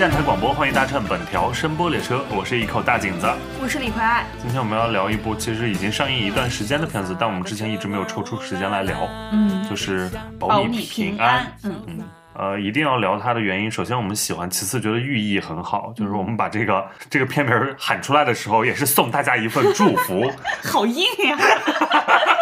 站台广播，欢迎搭乘本条声波列车，我是一口大井子。我是李逵爱，今天我们要聊一部其实已经上映一段时间的片子，但我们之前一直没有抽出时间来聊，嗯，就是《保你平安，嗯，嗯，呃，一定要聊它的原因。首先，我们喜欢；其次，觉得寓意很好。就是我们把这个这个片名喊出来的时候，也是送大家一份祝福。好硬呀，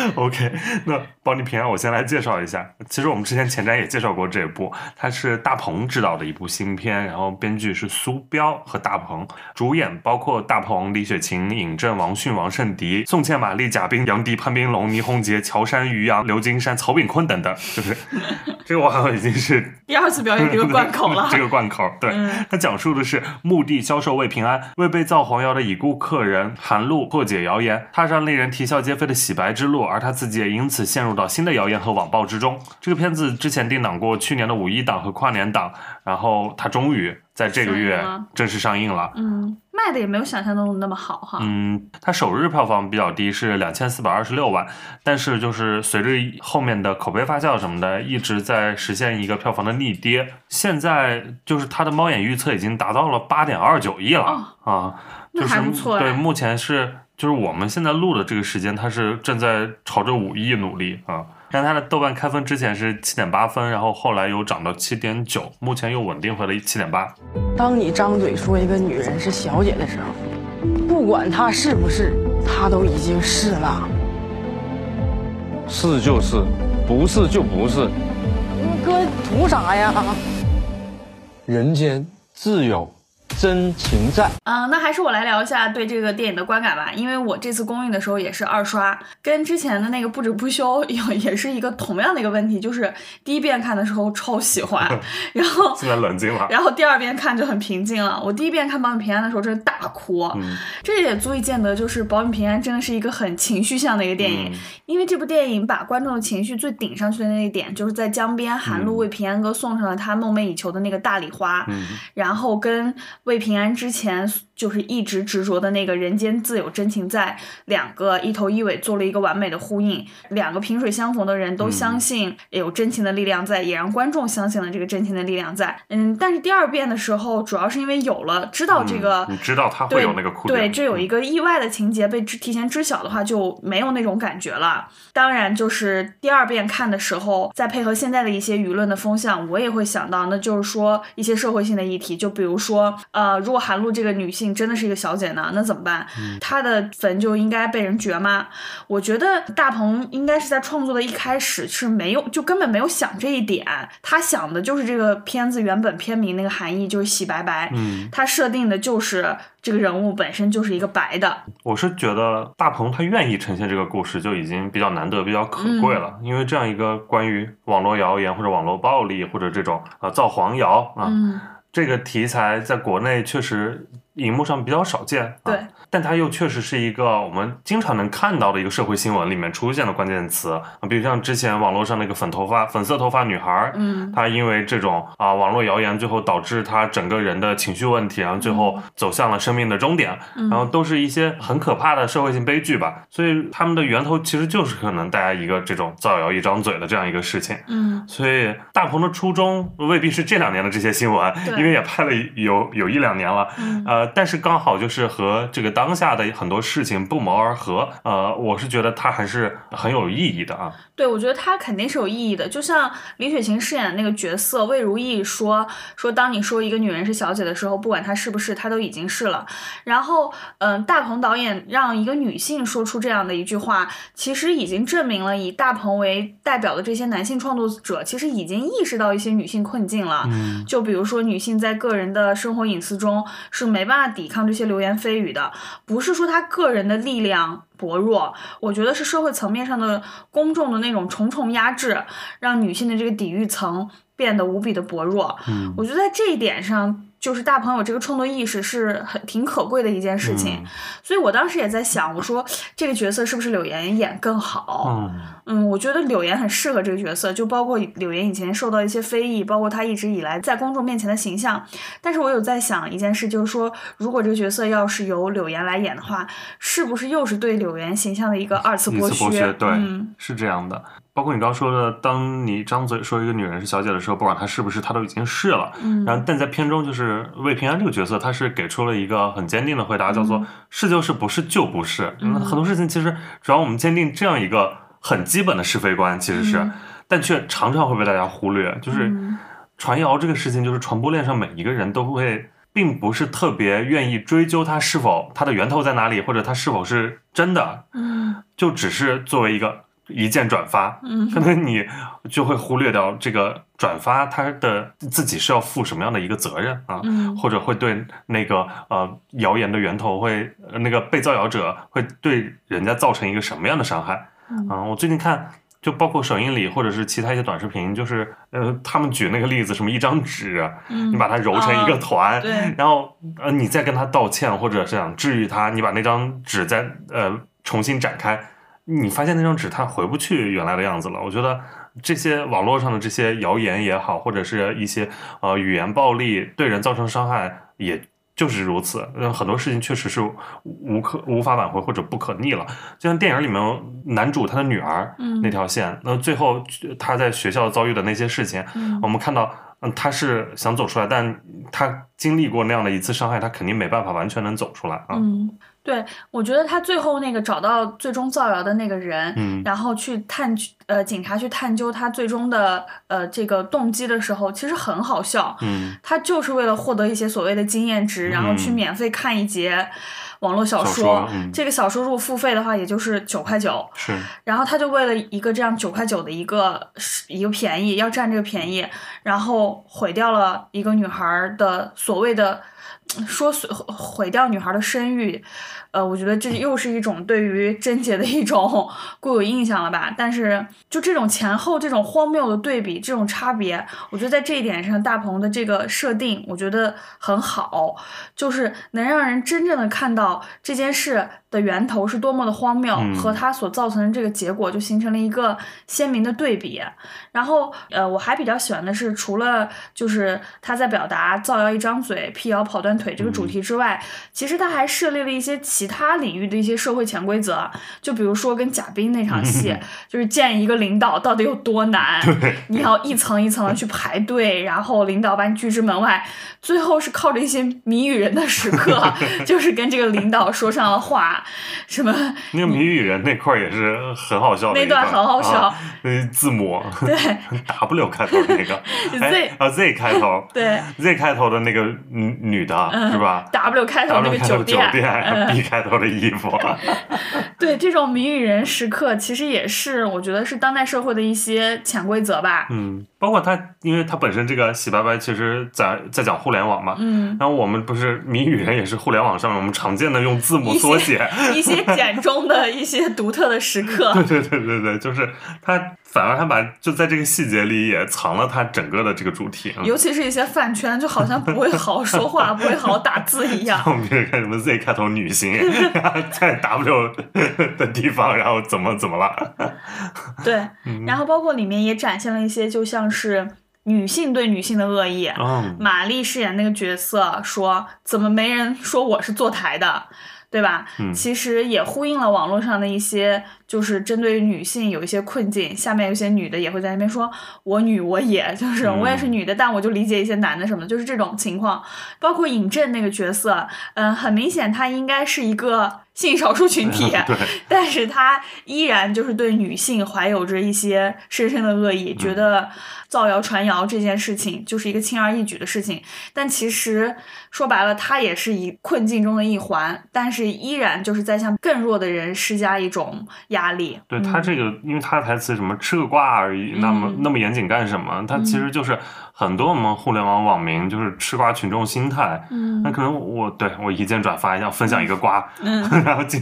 OK，那保你平安，我先来介绍一下。其实我们之前前瞻也介绍过这部，它是大鹏执导的一部新片，然后编剧是苏彪和大鹏，主演包括大鹏、李雪琴、尹正、王迅、王圣迪、宋茜、马丽、贾冰、杨迪、潘斌龙、倪虹洁、乔杉、于洋、刘金山、曹炳坤等等，就是 这个我好像已经是 第二次表演这个贯口了这个贯口，对，嗯它讲述的是墓地销售未平安，为被造黄谣的已故客人韩露破解谣言，踏上令人啼笑皆非的洗白之路，而他自己也因此陷入到新的谣言和网暴之中。这个片子之前定档过去年的五一档和跨年档，然后它终于在这个月正式上映了。嗯，卖的也没有想象中的那么好哈，嗯，它首日票房比较低，是两千四百二十六万，但是就是随着后面的口碑发酵什么的，一直在实现一个票房的逆跌。现在就是它的猫眼预测已经达到了八点二九亿了、啊，那就是还不错哎对，目前是就是我们现在录的这个时间，它是正在朝着五亿努力啊。但它的豆瓣开分之前是七点八分，然后后来又涨到七点九，目前又稳定回了七点八。当你张嘴说一个女人是小姐的时候，不管她是不是，她都已经是了。是就是，不是就不是。哥图啥呀？人间自有真情在。嗯、那还是我来聊一下对这个电影的观感吧，因为我这次公映的时候也是二刷，跟之前的那个不止不休有也是一个同样的一个问题，就是第一遍看的时候超喜欢，然后现在冷静了，然后第二遍看就很平静了。我第一遍看《保你平安》的时候，真是大哭，嗯这也足以见得，就是《保你平安》真的是一个很情绪向的一个电影。嗯因为这部电影把观众的情绪最顶上去的那一点，就是在江边，韩露为平安哥送上了他梦寐以求的那个大礼花，嗯然后跟未平安之前就是一直执着的那个人间自有真情在，两个一头一尾做了一个完美的呼应。两个萍水相逢的人都相信有真情的力量在，也让观众相信了这个真情的力量在。嗯，但是第二遍的时候，主要是因为有了知道这个。嗯你知道他会有那个哭点，对，这有嗯一个意外的情节被知提前知晓的话，就没有那种感觉了。当然，就是第二遍看的时候，再配合现在的一些舆论的风向，我也会想到，那就是说一些社会性的议题，就比如说，呃，如果韩露这个女性真的是一个小姐呢，那怎么办？她的坟就应该被人掘吗？我觉得大鹏应该是在创作的一开始是没有，就根本没有想这一点，他想的就是这个片子原本片名那个含义就是洗白白，嗯，他设定的就是这个人物本身就是一个白的，我是觉得大鹏他愿意呈现这个故事就已经比较难得、比较可贵了，嗯因为这样一个关于网络谣言或者网络暴力或者这种呃造黄谣啊、嗯，这个题材在国内确实荧幕上比较少见，啊、对，但它又确实是一个我们经常能看到的一个社会新闻里面出现的关键词。啊，比如像之前网络上那个粉头发、粉色头发女孩，嗯，她因为这种啊网络谣言，最后导致她整个人的情绪问题，然后最后走向了生命的终点，嗯。然后都是一些很可怕的社会性悲剧吧。所以他们的源头其实就是可能大家一个这种造谣一张嘴的这样一个事情。嗯，所以大鹏的初衷未必是这两年的这些新闻，因为也拍了有有一两年了，嗯。呃，但是刚好就是和这个当下的很多事情不谋而合，呃，我是觉得它还是很有意义的啊。对，我觉得它肯定是有意义的。就像李雪琴饰演的那个角色魏如意说说，当你说一个女人是小姐的时候，不管她是不是，她都已经是了。然后，嗯，大鹏导演让一个女性说出这样的一句话，其实已经证明了以大鹏为代表的这些男性创作者，其实已经意识到一些女性困境了。嗯就比如说，女性在个人的生活隐私中是没办法抵抗这些流言蜚语的，不是说她个人的力量薄弱，我觉得是社会层面上的公众的那种重重压制，让女性的这个抵御层变得无比的薄弱。嗯我觉得在这一点上，就是大鹏有这个创作意识是很挺可贵的一件事情。嗯所以我当时也在想，我说这个角色是不是柳岩演更好？嗯嗯，我觉得柳岩很适合这个角色，就包括柳岩以前受到一些非议，包括她一直以来在公众面前的形象。但是我有在想一件事，就是说，如果这个角色要是由柳岩来演的话，是不是又是对柳岩形象的一个二次剥削？次剥削，对，嗯是这样的。包括你刚刚说的，当你张嘴说一个女人是小姐的时候，不管她是不是，她都已经是了。嗯然后，但在片中，就是魏平安这个角色，他是给出了一个很坚定的回答，叫做嗯“是就是，不是就不是”。嗯很多事情其实，只要我们坚定这样一个很基本的是非观，其实是，嗯但却常常会被大家忽略。就是嗯传谣这个事情，就是传播链上每一个人都会，并不是特别愿意追究它是否它的源头在哪里，或者它是否是真的，嗯就只是作为一个一键转发，嗯可能你就会忽略掉这个转发它的自己是要负什么样的一个责任啊，嗯或者会对那个呃谣言的源头会呃那个被造谣者会对人家造成一个什么样的伤害嗯啊？我最近看。就包括首映礼或者是其他一些短视频，就是呃，他们举那个例子，什么一张纸，嗯，你把它揉成一个啊团，对然后呃，你再跟他道歉，或者是想治愈他，你把那张纸再呃重新展开，你发现那张纸它回不去原来的样子了。我觉得这些网络上的这些谣言也好，或者是一些呃语言暴力对人造成伤害，也就是如此。嗯，很多事情确实是无可无法挽回或者不可逆了。就像电影里面男主他的女儿嗯那条线，那最后他在学校遭遇的那些事情，嗯我们看到，嗯，他是想走出来，但他经历过那样的一次伤害，他肯定没办法完全能走出来啊。嗯，对，我觉得他最后那个找到最终造谣的那个人，嗯。然后去探呃警察去探究他最终的呃这个动机的时候，其实很好笑。嗯他就是为了获得一些所谓的经验值，然后去嗯免费看一节网络小小说嗯这个小说如果付费的话，也就是九块九。是，然后他就为了一个这样九块九的一个一个便宜，要占这个便宜，然后毁掉了一个女孩的所谓的说毁毁掉女孩的声誉。呃，我觉得这又是一种对于贞洁的一种 固有印象了吧？但是就这种前后这种荒谬的对比，这种差别，我觉得在这一点上，大鹏的这个设定，我觉得很好，就是能让人真正的看到这件事的源头是多么的荒谬，嗯和它所造成的这个结果就形成了一个鲜明的对比。然后，呃，我还比较喜欢的是，除了就是他在表达造谣一张嘴、辟谣跑断腿这个主题之外，其实他还设立了一些其他领域的一些社会潜规则，就比如说跟贾冰那场戏，就是见一个领导到底有多难，你要一层一层的去排队，然后领导把你拒之门外，最后是靠着一些谜语人的时刻，就是跟这个领导说上了话，什么那个谜语人那块儿也是很好笑的那段很好笑啊那字母对 W 开头的那个 Z 哎啊 Z 开头对 Z 开头的那个女女的是吧 W 开头那个酒店酒店，店嗯 B 开头的衣服，对这种谜语人时刻，其实也是我觉得是当代社会的一些潜规则吧。嗯，包括他，因为他本身这个洗白白其实在在讲互联网嘛，嗯，然后我们不是谜语人也是互联网上面我们常见的用字母缩写，一些简中的一些独特的时刻。对对对对对，就是他反而他把就在这个细节里也藏了他整个的这个主题。嗯尤其是一些饭圈，就好像不会好好 说话，不会好好打字一样。我们就是看什么 Z 开头女星，在 W 的地方，然后怎么怎么了？对，然后包括里面也展现了一些，就像是女性对女性的恶意。嗯，玛丽饰演那个角色说：“怎么没人说我是坐台的？”对吧？嗯其实也呼应了网络上的一些，就是针对女性有一些困境。下面有些女的也会在那边说：“我女我也，就是嗯我也是女的，但我就理解一些男的什么的，就是这种情况。”包括尹正那个角色，嗯、很明显他应该是一个性少数群体，对，但是他依然就是对女性怀有着一些深深的恶意，觉得造谣传谣这件事情就是一个轻而易举的事情。但其实说白了，他也是一困境中的一环，但是依然就是在向更弱的人施加一种压力。对他这个，因为他的台词什么吃个瓜而已，那么嗯那么严谨干什么？他其实就是很多我们互联网网民就是吃瓜群众心态。嗯那可能我对我一键转发一下，分享一个瓜，嗯 然后今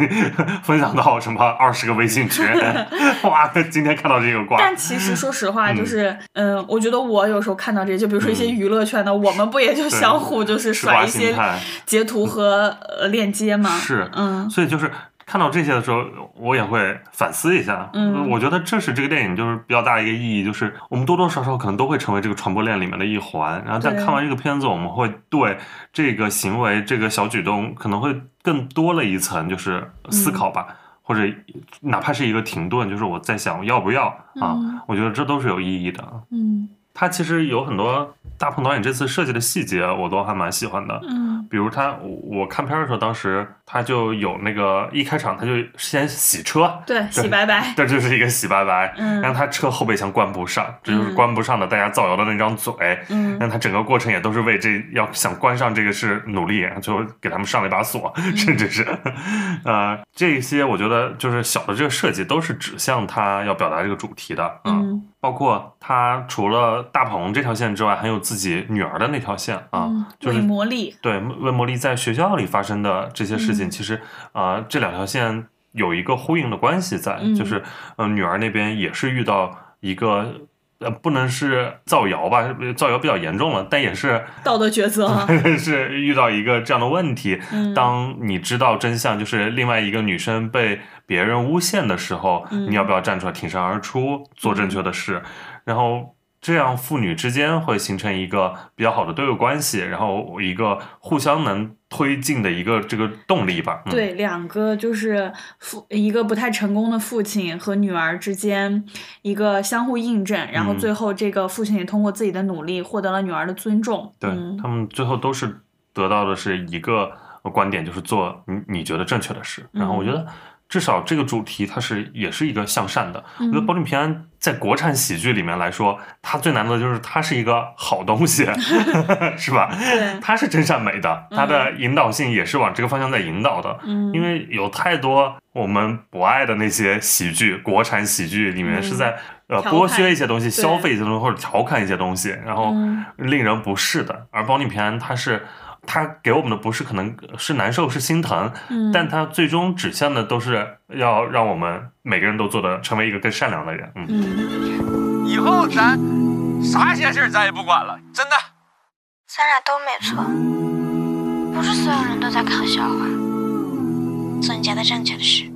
分享到什么二十个微信群，哇，今天看到这个瓜，但其实说实话，就是嗯、我觉得我有时候看到这些，就比如说一些娱乐圈的，我们不也就相互就是吃瓜甩一些截图和呃链接吗？是，嗯所以就是看到这些的时候，我也会反思一下。嗯我觉得这是这个电影就是比较大的一个意义，就是我们多多少少可能都会成为这个传播链里面的一环。然后在看完这个片子，我们会对这个行为、这个小举动可能会更多了一层就是思考吧。或者哪怕是一个停顿，就是我在想要不要啊，嗯我觉得这都是有意义的。嗯他其实有很多大鹏导演这次设计的细节，我都还蛮喜欢的。嗯比如他，我我看片儿的时候，当时他就有那个一开场他就先洗车，对，洗白白，这就是一个洗白白，嗯让他车后备箱关不上，这就是嗯关不上的大家造谣的那张嘴。嗯让他整个过程也都是为这要想关上这个事努力，然后最后给他们上了一把锁，甚至是，呃，这些我觉得就是小的这个设计都是指向他要表达这个主题的啊。嗯包括他除了大鹏这条线之外，还有自己女儿的那条线啊，嗯，就是为魔力，对魏魔力在学校里发生的这些事情，嗯其实啊、呃这两条线有一个呼应的关系在，嗯就是呃女儿那边也是遇到一个呃不能是造谣吧，造谣比较严重了，但也是道德抉择，是遇到一个这样的问题。嗯当你知道真相，就是另外一个女生被别人诬陷的时候，嗯你要不要站出来挺身而出，做正确的事？然后这样父女之间会形成一个比较好的对位关系，然后一个互相能推进的一个这个动力吧。嗯、对，两个就是父一个不太成功的父亲和女儿之间一个相互印证，然后嗯最后这个父亲也通过自己的努力获得了女儿的尊重。对、嗯他们最后都是得到的是一个观点，就是做你你觉得正确的事。然后我觉得至少这个主题它是也是一个向善的。我觉得嗯《保你平安》在国产喜剧里面来说，它最难的就是它是一个好东西，是吧？对它是真善美的，它的引导性也是往这个方向在引导的。嗯，因为有太多我们不爱的那些喜剧，国产喜剧里面嗯是在、呃剥削一些东西、消费一些东西或者调侃一些东西，然后嗯令人不适的。而《保你平安》它是它给我们的不是可能是难受是心疼，嗯，但他最终指向的都是要让我们每个人都做的成为一个更善良的人。嗯，嗯以后咱啥闲事儿咱也不管了，真的。咱俩都没错，不是所有人都在看笑话，做你觉得正确的事。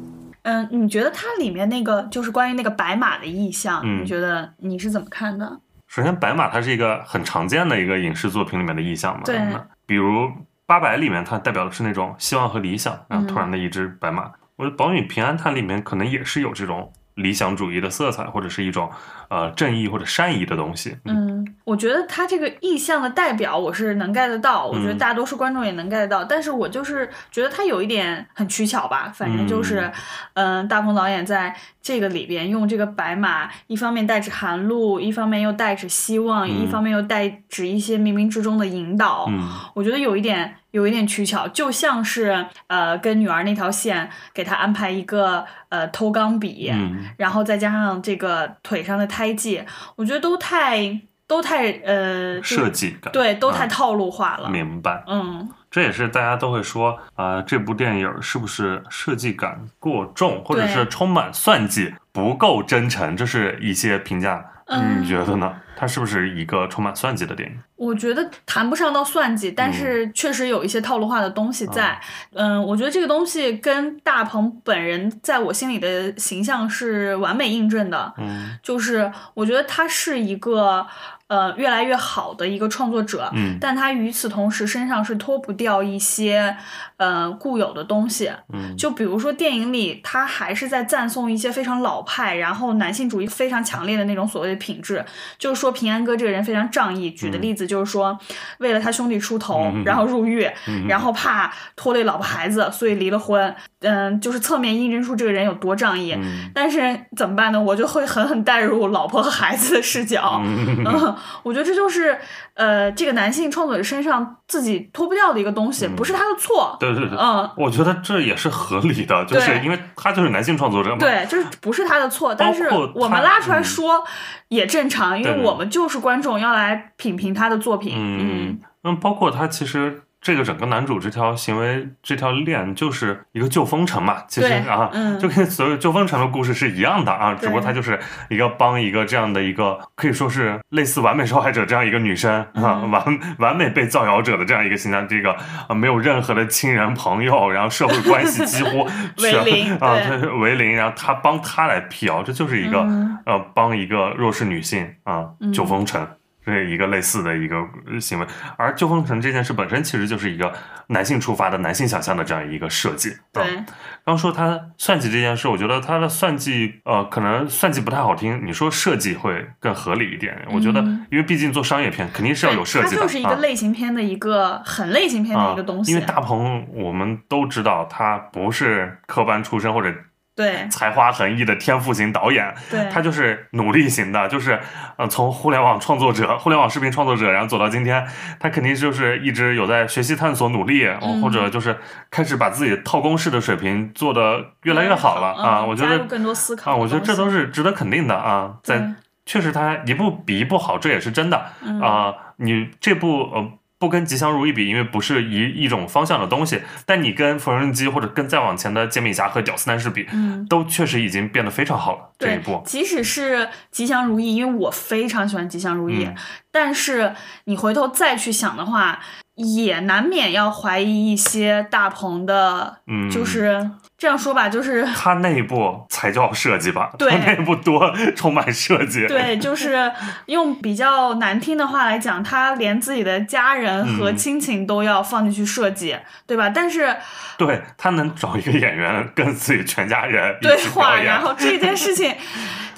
嗯，你觉得它里面那个就是关于那个白马的意象，嗯你觉得你是怎么看的？首先白马它是一个很常见的一个影视作品里面的意象嘛，对那比如八百里面它代表的是那种希望和理想，然后突嗯然的一只白马。我觉得《保你平安》它里面可能也是有这种理想主义的色彩，或者是一种呃正义或者善意的东西。嗯，我觉得他这个意象的代表我是能 get 得到，我觉得嗯大多数观众也能 get 得到，但是我就是觉得他有一点很取巧吧，反正就是，嗯、大鹏导演在这个里边用这个白马，一方面带着寒露，一方面又带着希望，嗯。一方面又带指一些冥冥之中的引导，嗯。我觉得有一点有一点取巧，就像是呃跟女儿那条线给她安排一个呃偷钢笔，嗯然后再加上这个腿上的胎记，我觉得都太都太呃设计感对，都太啊套路化了。明白。嗯这也是大家都会说，啊、这部电影是不是设计感过重，或者是充满算计，不够真诚？这是一些评价，嗯你觉得呢？它是不是一个充满算计的电影？我觉得谈不上到算计，但是确实有一些套路化的东西在。嗯，我觉得这个东西跟大鹏本人在我心里的形象是完美印证的。嗯就是我觉得他是一个呃越来越好的一个创作者，嗯但他与此同时身上是脱不掉一些呃固有的东西。嗯就比如说电影里，他还是在赞颂一些非常老派，然后男性主义非常强烈的那种所谓的品质，就是说平安哥这个人非常仗义。举的例子就是说，为了他兄弟出头，嗯然后入狱，嗯然后怕拖累老婆孩子，所以离了婚。嗯，就是侧面印证出这个人有多仗义。嗯但是怎么办呢？我就会狠狠带入老婆和孩子的视角。嗯嗯，我觉得这就是呃，这个男性创作者身上自己脱不掉的一个东西，嗯不是他的错。对对对，嗯，我觉得这也是合理的，就是因为他就是男性创作者嘛。对，就是不是他的错，但是我们拉出来嗯说也正常，因为对对我们就是观众，要来品评他的作品。嗯，嗯，包括他其实这个整个男主这条行为这条链就是一个救风尘嘛，其实啊，嗯。就跟所有救风尘的故事是一样的啊，只不过他就是一个帮一个这样的一个可以说是类似完美受害者这样一个女生啊，嗯。完完美被造谣者的这样一个形象，这个啊没有任何的亲人朋友，然后社会关系几乎 为全零啊，对。他为零，然后他帮他来辟谣，这就是一个、嗯。呃帮一个弱势女性啊嗯。救风尘。这一个类似的一个行为。而旧风城这件事本身其实就是一个男性出发的男性想象的这样一个设计。对嗯刚说他算计这件事，我觉得他的算计，呃，可能算计不太好听，你说设计会更合理一点。我觉得，嗯因为毕竟做商业片肯定是要有设计的，它就是一个啊类型片的一个很类型片的一个东西。啊。因为大鹏我们都知道他不是科班出身或者对。才华横溢的天赋型导演，对，他就是努力型的，就是呃从互联网创作者、互联网视频创作者，然后走到今天，他肯定就是一直有在学习探索努力，嗯或者就是开始把自己套公式的水平做得越来越好了啊。嗯我觉得更多思考啊，我觉得这都是值得肯定的啊，在确实他一部比一部好，这也是真的啊、嗯你这部呃。不跟《吉祥如意》比，因为不是一一种方向的东西，但你跟《缝纫机》或者跟再往前的《煎饼侠》和《屌丝男士》比，嗯。都确实已经变得非常好了。这一步，，即使是吉祥如意，因为我非常喜欢吉祥如意，嗯但是你回头再去想的话，也难免要怀疑一些大鹏的，嗯就是这样说吧，就是他内部才叫设计吧？对他内部多充满设计。对，就是用比较难听的话来讲，他连自己的家人和嗯亲情都要放进去设计，对吧？但是对他能找一个演员跟自己全家人对话，然后这件事情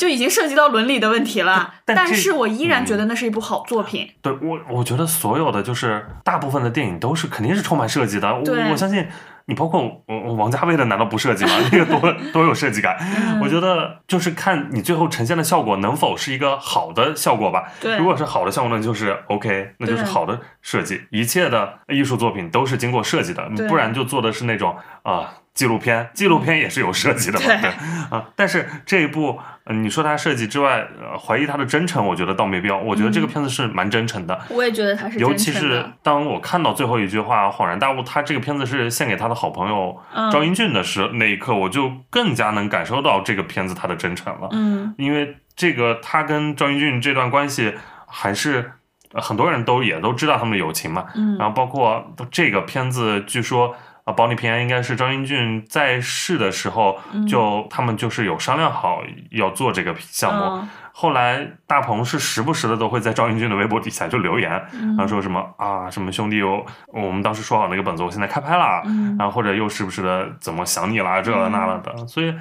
就已经涉及到伦理的问题了。但但是我依然觉嗯得那是一部好作品。对我，我觉得所有的就是大部分的电影都是肯定是充满设计的。我对我相信你，包括我我王家卫的，难道不设计吗？那个多多有设计感。嗯我觉得就是看你最后呈现的效果能否是一个好的效果吧。对如果是好的效果，那就是 OK，那就是好的设计。一切的艺术作品都是经过设计的，对不然就做的是那种啊。纪录片，纪录片也是有设计的嘛，对对啊。但是这一部，呃你说他设计之外，呃，怀疑他的真诚，我觉得倒没必要。我觉得这个片子是蛮真诚的，我也觉得他是尤其是。当我看到最后一句话，恍然大悟，他这个片子是献给他的好朋友嗯赵英俊的时那一刻，我就更加能感受到这个片子他的真诚了。嗯因为这个他跟赵英俊这段关系还是。呃很多人都也都知道他们的友情嘛，嗯然后包括这个片子，据说啊，保你平安应该是张英俊在世的时候，嗯。就他们就是有商量好要做这个项目。嗯后来大鹏是时不时的都会在张英俊的微博底下就留言，嗯。然后说什么啊什么兄弟我我们当时说好那个本子，我现在开拍了，嗯。然后或者又时不时的怎么想你啦这了那了的，所以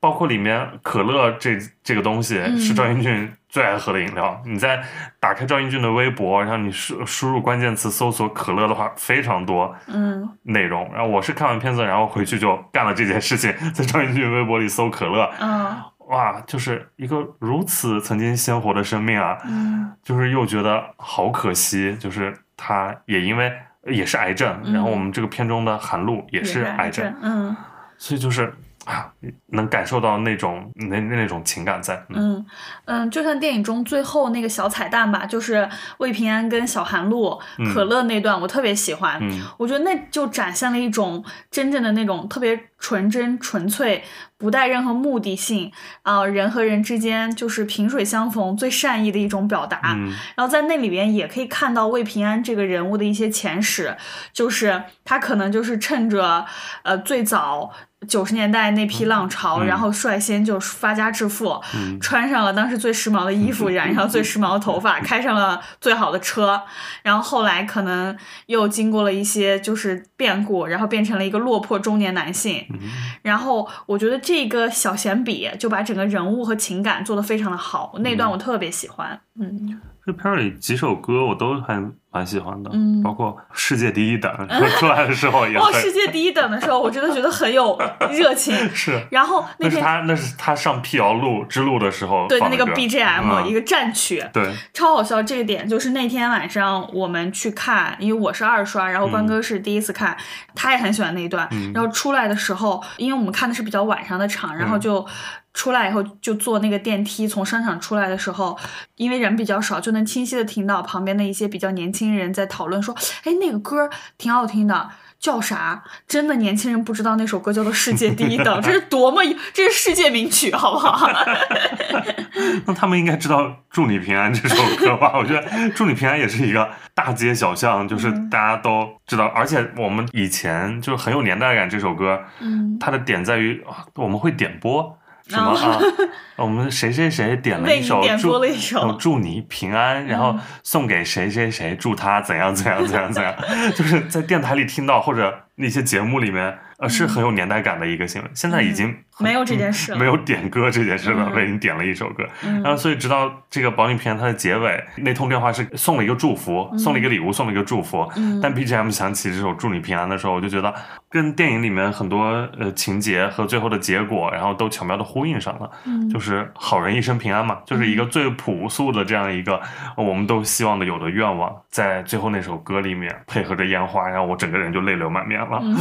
包括里面可乐这这个东西嗯。是赵英俊最爱喝的饮料，你在打开赵英俊的微博，然后你输输入关键词搜索可乐的话，非常多嗯。内容。然后我是看完片子，然后回去就干了这件事情，在赵英俊微博里搜可乐，嗯。哇，就是一个如此曾经鲜活的生命啊，嗯。就是又觉得好可惜，就是他也因为也是癌症，嗯。然后我们这个片中的韩露也是癌症，嗯。所以就是啊，能感受到那种那那种情感在。嗯嗯嗯，就像电影中最后那个小彩蛋吧，就是魏平安跟小韩露嗯可乐那段，我特别喜欢。嗯我觉得那就展现了一种真正的那种特别纯真、纯粹，不带任何目的性啊、人和人之间就是萍水相逢，最善意的一种表达。嗯然后在那里边也可以看到魏平安这个人物的一些前史，就是他可能就是趁着呃最早九十年代那批浪潮，嗯然后率先就发家致富，嗯穿上了当时最时髦的衣服，染上最时髦的头发，开上了最好的车，然后后来可能又经过了一些就是变故，然后变成了一个落魄中年男性。嗯然后我觉得这个小闲笔就把整个人物和情感做得非常的好，那段我特别喜欢。嗯这片儿里几首歌我都还蛮喜欢的，嗯包括《世界第一等》出来的时候也哇，很世界第一等的时候，我真的觉得很有热情。是。然后那天他，那是他上辟谣路之路的时候对那个 BGM、嗯一个战曲，对，超好笑。这个点就是那天晚上我们去看，因为我是二刷，然后关哥是第一次看，他也很喜欢那一段。嗯然后出来的时候，因为我们看的是比较晚上的场，然后嗯就。出来以后就坐那个电梯，从商场出来的时候，因为人比较少，就能清晰的听到旁边的一些比较年轻人在讨论说：“哎，那个歌挺好听的，叫啥？”真的年轻人不知道那首歌叫做《世界第一等》，这是多么这是世界名曲，好不好？那他们应该知道《祝你平安》这首歌吧？我觉得《祝你平安》也是一个大街小巷，就是嗯大家都知道，而且我们以前就是很有年代感。这首歌，嗯它的点在于啊我们会点播。什么啊？我们谁谁谁点了一首祝点播了一首。呃祝你平安，然后嗯。送给谁谁谁，祝他怎样怎样怎样怎样，就是在电台里听到或者那些节目里面，呃，是很有年代感的一个新闻。现在已经嗯没有这件事了。没有点歌这件事了，嗯。为你点了一首歌，嗯。然后所以直到这个保你平安它的结尾，那通电话是送了一个祝福，送了一个礼物，送了一个祝福。嗯。但 BGM 响起这首祝你平安的时候，我就觉得跟电影里面很多呃情节和最后的结果，然后都巧妙的呼应上了。嗯。就是好人一生平安嘛，就是一个最朴素的这样一个呃我们都希望的有的愿望，在最后那首歌里面配合着烟花，然后我整个人就泪流满面了。嗯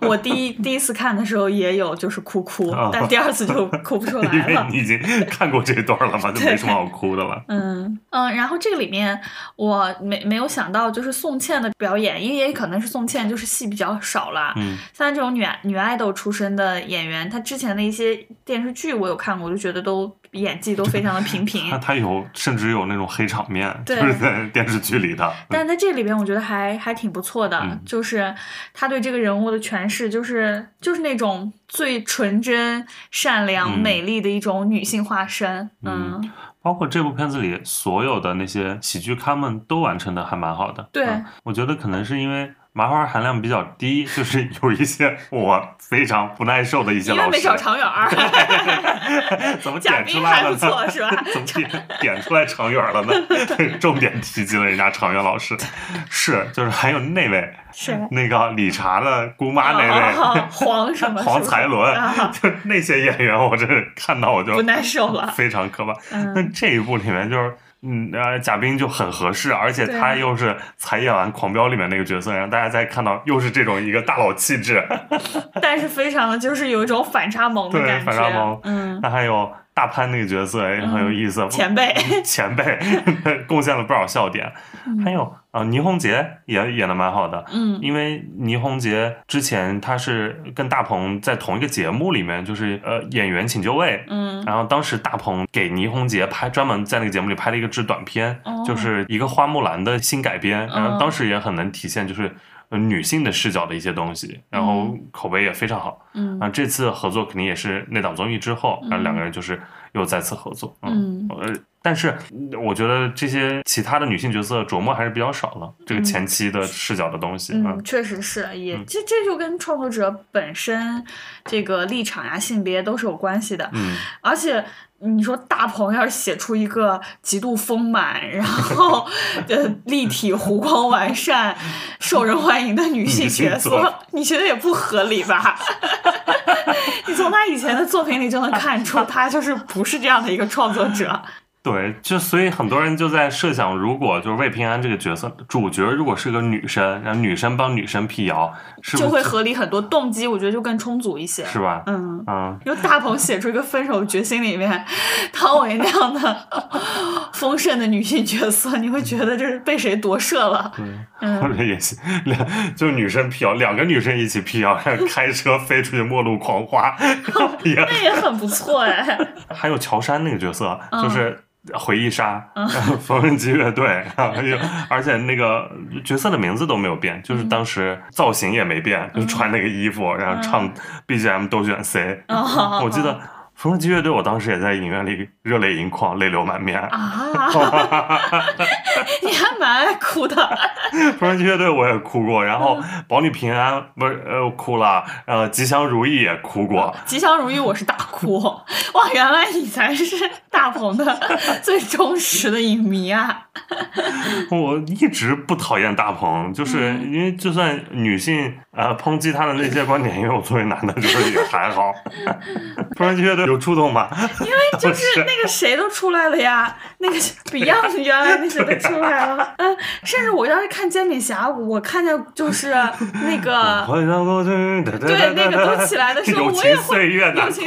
我第一第一次看的时候也有就是哭哭啊，但第二次就哭不出来 了。为你已经看过这段了嘛，就没什么好哭的了。嗯嗯，然后这个里面我没没有想到就是宋茜的表演，因为也可能是宋茜就是戏比较少啦。嗯像这种女女爱豆出身的演员，她之前的一些电视剧我有看过，我就觉得都演技都非常的平平 他。他有甚至有那种黑场面，就对是在电视剧里的。但在这里边，我觉得还还挺不错的，嗯就是他对这个人物的诠释，就是就是那种最纯真、善良、嗯美丽的一种女性化身。嗯嗯，包括这部片子里所有的那些喜剧咖们都完成的还蛮好的。对嗯我觉得可能是因为麻花含量比较低，就是有一些我非常不耐受的一些老师因为没找。长远儿，怎么点出来了不错呢？是吧？怎么点点出来长远了呢？重点提及了人家长远老师，是就是还有那位是那个理查的姑妈那位、啊黄什么 黄才伦，啊就那些演员，我真是看到我就不耐受了。非常可怕。嗯那这一部里面就是。嗯，呃，贾冰就很合适，而且他又是才演完《狂飙》里面那个角色，然后大家再看到又是这种一个大佬气质 但是非常的就是有一种反差萌的对感觉，反差萌。嗯，那还有大潘那个角色也很有意思，前辈。前辈贡献了不少笑点，还有啊、呃倪虹洁也演的蛮好的，嗯。因为倪虹洁之前她是跟大鹏在同一个节目里面，就是呃演员请就位，嗯。然后当时大鹏给倪虹洁拍专门在那个节目里拍了一个支短片，哦。就是一个花木兰的新改编，然后嗯当时也很能体现就是。呃女性的视角的一些东西，然后口碑也非常好。嗯。啊，这次合作肯定也是那档综艺之后，然后两个人就是又再次合作。嗯呃，但是嗯我觉得这些其他的女性角色琢磨还是比较少了，这个前期的视角的东西。嗯，确实是，也这这就跟创作者本身这个立场呀、性别都是有关系的。嗯，而且你说大鹏要是写出一个极度丰满，然后呃立体、弧光完善、受人欢迎的女性角色，你觉得也不合理吧？你从他以前的作品里就能看出，他就是不是这样的一个创作者。对，就所以很多人就在设想，如果就是魏平安这个角色主角如果是个女生，然后女生帮女生辟谣，是是就会合理很多，动机我觉得就更充足一些。是吧？嗯，嗯，因为大鹏写出一个分手决心里面，汤唯那样的 丰盛的女性角色，你会觉得这是被谁夺舍了？或嗯，者也行，两就是女生辟谣，两个女生一起辟谣，然后开车飞出去末路狂花，也那也很不错哎。还有乔杉那个角色，嗯就是回忆杀，缝纫机乐队，而且那个角色的名字都没有变，就是嗯当时造型也没变，就是穿那个衣服，然后唱 BGM 都选 C。哦。我记得缝纫机乐队，我当时也在影院里热泪盈眶，泪流满面。啊，你还蛮爱哭的。缝纫机乐队我也哭过，然后保你平安不是呃哭了，呃吉祥如意也哭过，吉祥如意我是大哭，哇，原来你才是大鹏的 最忠实的影迷啊！我一直不讨厌大鹏，就是嗯因为就算女性呃抨击他的那些观点，因为我作为男的，就是也还好。缝纫机乐队有触动吗？因为就是那个谁都出来了呀，那个 Beyond 原来那些都出来了，嗯，甚至我要是看《煎饼侠》，我看见就是那个。对对，那个都起来的时候，我也会友情，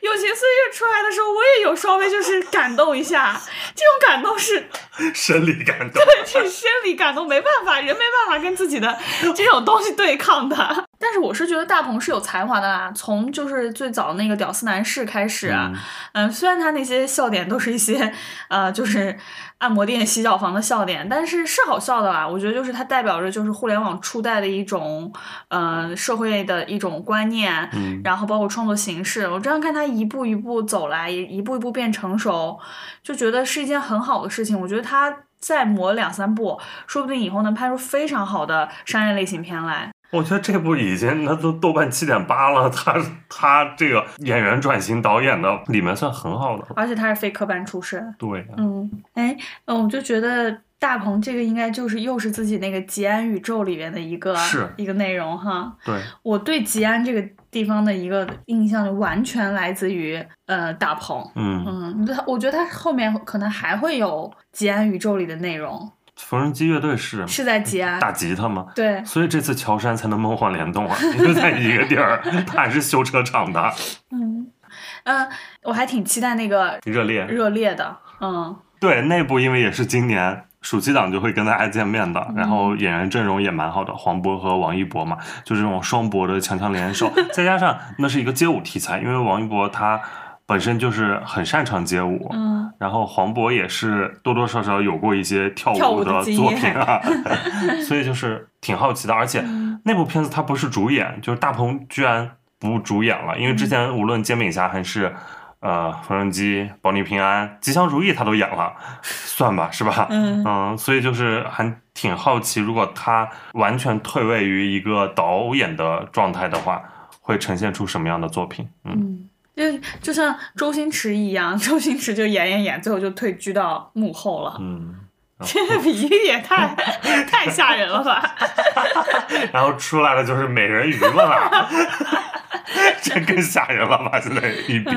友情岁月出来的时候，我也有稍微就是感动一下。这种感动是生理感动。是生理感动，没办法，人没办法跟自己的这种东西对抗的。但是我是觉得大鹏是有才华的啦，从就是最早那个屌丝男士开始啊，嗯、虽然他那些笑点都是一些呃，就是 按摩店、洗脚房的笑点，但是是好笑的啦。我觉得就是它代表着就是互联网初代的一种呃社会的一种观念，嗯然后包括创作形式。我这样看他一步一步走来，也一步一步变成熟，就觉得是一件很好的事情。我觉得他再磨两三步，说不定以后能拍出非常好的商业类型片来。我觉得这部已经那都豆瓣七点八了，他他这个演员转型导演的里面算很好的。而且他是非科班出身。对，嗯，哎，嗯，我就觉得大鹏这个应该就是又是自己那个吉安宇宙里面的一个是一个内容哈。对，我对吉安这个地方的一个印象就完全来自于呃大鹏。嗯，嗯，他我觉得他后面可能还会有吉安宇宙里的内容，缝纫机乐队是是在吉安。大吉他吗？对，所以这次乔杉才能梦幻联动啊，因为在一个地儿，他还是修车厂的，嗯，呃，我还挺期待那个热烈。热烈的，嗯，对，那部因为也是今年暑期档就会跟大家见面的，然后演员阵容也蛮好的，黄渤和王一博嘛，就这种双博的强强联手，再加上那是一个街舞题材，因为王一博他本身就是很擅长街舞，嗯，然后黄渤也是多多少少有过一些跳跳舞舞的作品啊，所以就是挺好奇的。而且嗯那部片子他不是主演，就是大鹏居然不主演了，因为之前无论煎饼侠还是呃缝纫机、保你平安、吉祥如意他都演了，算吧，是吧？嗯所以就是还挺好奇，如果他完全退位于一个导演的状态的话，会呈现出什么样的作品？嗯，嗯，就就像周星驰一样，周星驰就演演演，最后就退居到幕后了。嗯，这个比喻也太太吓人了吧！然后出来的就是美人鱼了吧，这更吓人了吧？现在一比，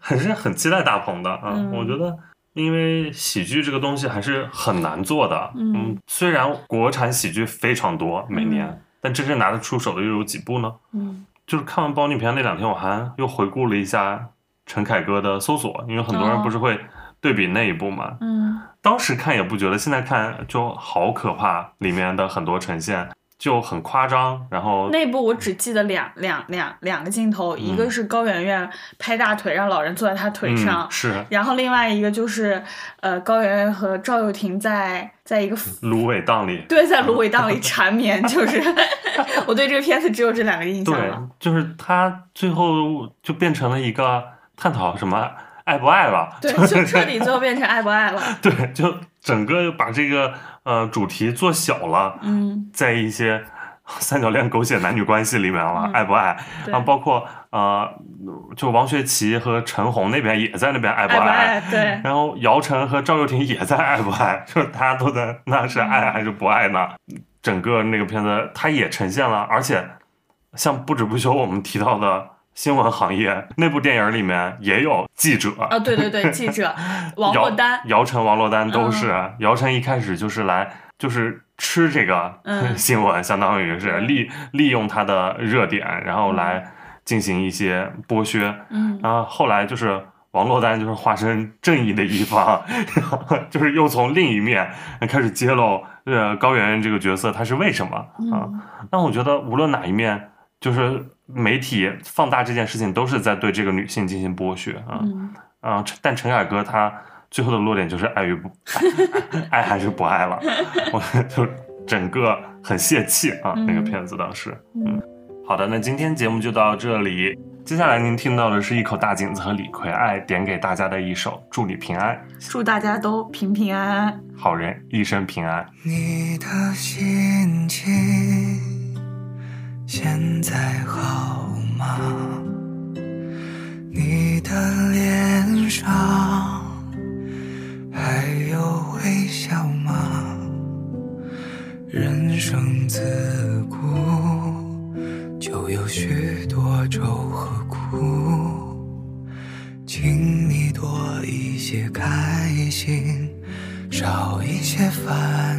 还是很期待大鹏的啊、嗯我觉得。因为喜剧这个东西还是很难做的，嗯虽然国产喜剧非常多每年，但真正拿得出手的又有几部呢？嗯就是看完《包你平安》那两天，我还又回顾了一下陈凯歌的《搜索》，因为很多人哦不是会对比那一部嘛，嗯。当时看也不觉得，现在看就好可怕，里面的很多呈现就很夸张，然后那部我只记得两两两两个镜头，一个是高圆圆拍大腿让老人坐在她腿上，嗯、是然后另外一个就是呃高圆圆和赵又廷在在一个芦苇荡里。对在芦苇 荡里缠绵，就是 我对这个片子只有这两个印象对了。，就是他最后就变成了一个探讨什么爱不爱了。对，就彻底最后变成爱不爱了。对，就整个把这个呃主题做小了，嗯，在一些 三角恋狗血男女关系里面了，嗯爱不爱？啊，包括呃，就王学圻和陈红那边也在那边爱不爱？对，然后姚晨和赵又廷也在爱不爱，就是大家都在那是爱还是不爱呢？整个那个片子它也呈现了，而且像不止不休我们提到的新闻行业那部电影里面也有记者。啊，对对对，记者 王珞丹，姚晨、王珞丹都是。嗯姚晨一开始就是来就是吃这个嗯。新闻，相当于是嗯。利利用它的热点，然后来进行一些剥削。嗯。然后后来就是王珞丹就是化身正义的一方，然 后就是又从另一面开始揭露呃高圆圆这个角色她是为什么啊？嗯那我觉得无论哪一面，就是媒体放大这件事情，都是在对这个女性进行剥削啊。嗯啊，陈但陈凯歌他最后的落点就是爱与不爱，爱还是不爱了，我就整个很泄气啊，那个嗯片子当时。嗯嗯，好的，那今天节目就到这里。接下来您听到的是一口大井子和李逵爱点给大家的一首《祝你平安》，祝大家都平平安安。好人一生平安。你的心情现在好吗？你的脸上还有微笑吗？人生自古就有许多愁和苦，请你多一些开心。少一些烦